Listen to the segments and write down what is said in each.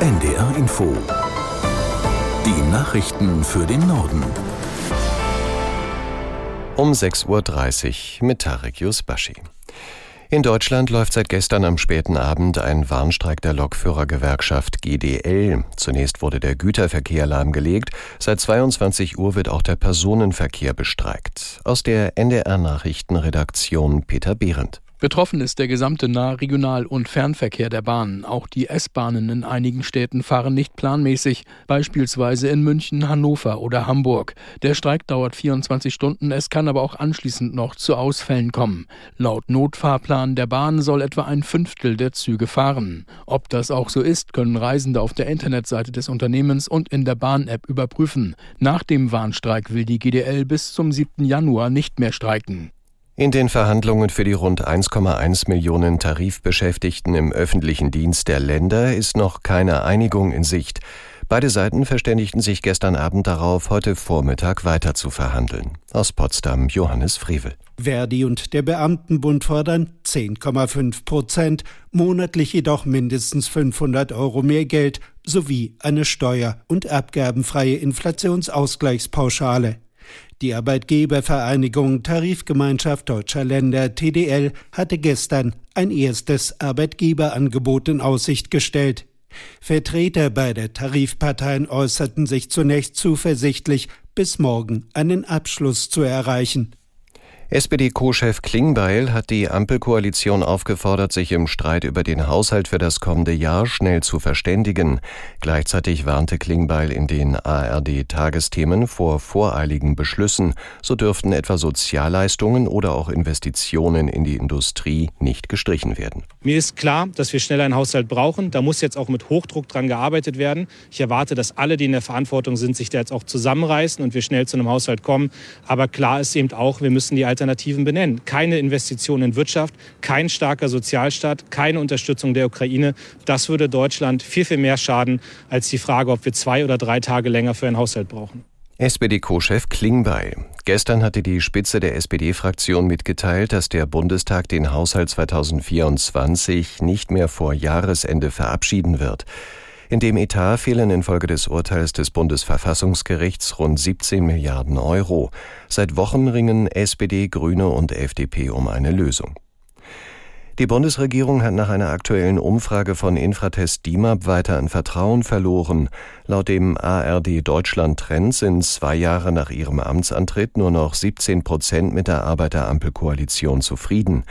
NDR Info. Die Nachrichten für den Norden. Um 6.30 Uhr mit Tarek Yusbashi. In Deutschland läuft seit gestern am späten Abend ein Warnstreik der Lokführergewerkschaft GDL. Zunächst wurde der Güterverkehr lahmgelegt. Seit 22 Uhr wird auch der Personenverkehr bestreikt. Aus der NDR Nachrichtenredaktion Peter Behrendt. Betroffen ist der gesamte Nah-, Regional- und Fernverkehr der Bahnen. Auch die S-Bahnen in einigen Städten fahren nicht planmäßig, beispielsweise in München, Hannover oder Hamburg. Der Streik dauert 24 Stunden, es kann aber auch anschließend noch zu Ausfällen kommen. Laut Notfahrplan der Bahn soll etwa ein Fünftel der Züge fahren. Ob das auch so ist, können Reisende auf der Internetseite des Unternehmens und in der Bahn-App überprüfen. Nach dem Warnstreik will die GDL bis zum 7. Januar nicht mehr streiken. In den Verhandlungen für die rund 1,1 Millionen Tarifbeschäftigten im öffentlichen Dienst der Länder ist noch keine Einigung in Sicht. Beide Seiten verständigten sich gestern Abend darauf, heute Vormittag weiter zu verhandeln. Aus Potsdam Johannes Frevel. Verdi und der Beamtenbund fordern 10,5 Prozent, monatlich jedoch mindestens 500 Euro mehr Geld sowie eine steuer- und abgabenfreie Inflationsausgleichspauschale. Die Arbeitgebervereinigung Tarifgemeinschaft Deutscher Länder TDL hatte gestern ein erstes Arbeitgeberangebot in Aussicht gestellt. Vertreter beider Tarifparteien äußerten sich zunächst zuversichtlich, bis morgen einen Abschluss zu erreichen. SPD-Co-Chef Klingbeil hat die Ampelkoalition aufgefordert, sich im Streit über den Haushalt für das kommende Jahr schnell zu verständigen. Gleichzeitig warnte Klingbeil in den ARD-Tagesthemen vor voreiligen Beschlüssen. So dürften etwa Sozialleistungen oder auch Investitionen in die Industrie nicht gestrichen werden. Mir ist klar, dass wir schnell einen Haushalt brauchen. Da muss jetzt auch mit Hochdruck dran gearbeitet werden. Ich erwarte, dass alle, die in der Verantwortung sind, sich da jetzt auch zusammenreißen und wir schnell zu einem Haushalt kommen. Aber klar ist eben auch, wir müssen die Alternativen benennen. Keine Investitionen in Wirtschaft, kein starker Sozialstaat, keine Unterstützung der Ukraine. Das würde Deutschland viel, viel mehr schaden als die Frage, ob wir zwei oder drei Tage länger für einen Haushalt brauchen. SPD-Co-Chef Klingbeil. Gestern hatte die Spitze der SPD-Fraktion mitgeteilt, dass der Bundestag den Haushalt 2024 nicht mehr vor Jahresende verabschieden wird. In dem Etat fehlen infolge des Urteils des Bundesverfassungsgerichts rund 17 Milliarden Euro. Seit Wochen ringen SPD, Grüne und FDP um eine Lösung. Die Bundesregierung hat nach einer aktuellen Umfrage von Infratest DIMAP weiter an Vertrauen verloren. Laut dem ARD Deutschland Trend sind zwei Jahre nach ihrem Amtsantritt nur noch 17 Prozent mit der Arbeiterampelkoalition zufrieden.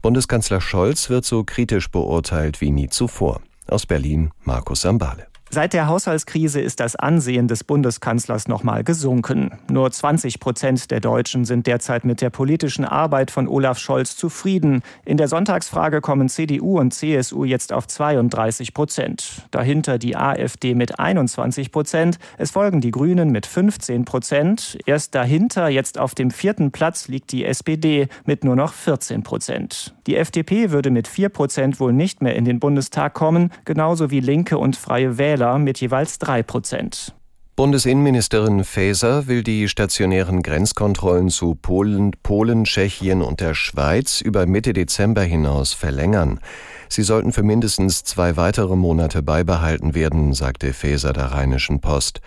Bundeskanzler Scholz wird so kritisch beurteilt wie nie zuvor. Aus Berlin Markus Sambale. Seit der Haushaltskrise ist das Ansehen des Bundeskanzlers nochmal gesunken. Nur 20 Prozent der Deutschen sind derzeit mit der politischen Arbeit von Olaf Scholz zufrieden. In der Sonntagsfrage kommen CDU und CSU jetzt auf 32 Prozent. Dahinter die AfD mit 21 Prozent. Es folgen die Grünen mit 15 Prozent. Erst dahinter, jetzt auf dem vierten Platz, liegt die SPD mit nur noch 14 Prozent. Die FDP würde mit 4 Prozent wohl nicht mehr in den Bundestag kommen, genauso wie Linke und Freie Wähler Wähler mit jeweils drei Prozent. Bundesinnenministerin Faeser will die stationären Grenzkontrollen zu Polen, Polen, Tschechien und der Schweiz über Mitte Dezember hinaus verlängern. Sie sollten für mindestens zwei weitere Monate beibehalten werden, sagte Faeser der Rheinischen Post.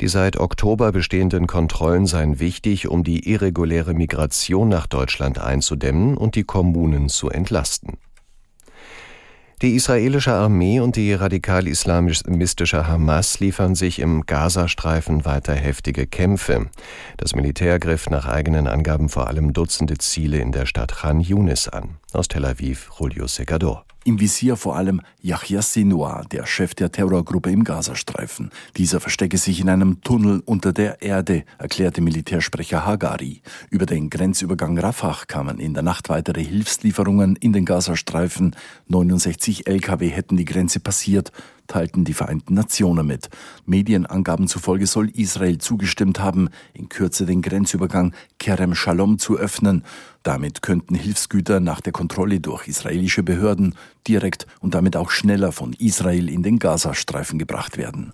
Die seit Oktober bestehenden Kontrollen seien wichtig, um die irreguläre Migration nach Deutschland einzudämmen und die Kommunen zu entlasten. Die israelische Armee und die radikal-islamistische Hamas liefern sich im Gazastreifen weiter heftige Kämpfe. Das Militär griff nach eigenen Angaben vor allem Dutzende Ziele in der Stadt Khan Yunis an. Aus Tel Aviv, Julio Segador. Im Visier vor allem Yahya Sinwar, der Chef der Terrorgruppe im Gazastreifen. Dieser verstecke sich in einem Tunnel unter der Erde, erklärte Militärsprecher Hagari. Über den Grenzübergang Rafah kamen in der Nacht weitere Hilfslieferungen in den Gazastreifen. 69 Lkw hätten die Grenze passiert teilten die Vereinten Nationen mit. Medienangaben zufolge soll Israel zugestimmt haben, in Kürze den Grenzübergang Kerem Shalom zu öffnen. Damit könnten Hilfsgüter nach der Kontrolle durch israelische Behörden direkt und damit auch schneller von Israel in den Gazastreifen gebracht werden.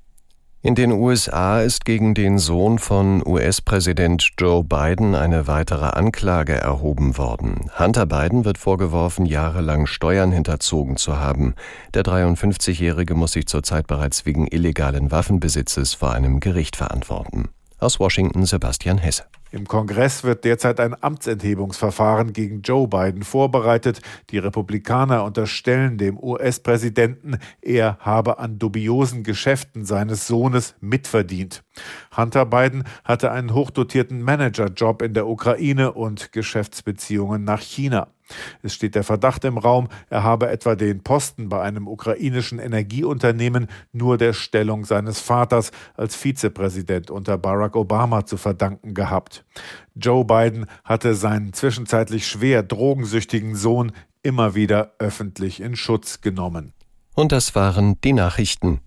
In den USA ist gegen den Sohn von US-Präsident Joe Biden eine weitere Anklage erhoben worden. Hunter Biden wird vorgeworfen, jahrelang Steuern hinterzogen zu haben. Der 53-Jährige muss sich zurzeit bereits wegen illegalen Waffenbesitzes vor einem Gericht verantworten. Aus Washington Sebastian Hesse. Im Kongress wird derzeit ein Amtsenthebungsverfahren gegen Joe Biden vorbereitet. Die Republikaner unterstellen dem US-Präsidenten, er habe an dubiosen Geschäften seines Sohnes mitverdient. Hunter Biden hatte einen hochdotierten Managerjob in der Ukraine und Geschäftsbeziehungen nach China. Es steht der Verdacht im Raum, er habe etwa den Posten bei einem ukrainischen Energieunternehmen nur der Stellung seines Vaters als Vizepräsident unter Barack Obama zu verdanken gehabt. Joe Biden hatte seinen zwischenzeitlich schwer drogensüchtigen Sohn immer wieder öffentlich in Schutz genommen. Und das waren die Nachrichten.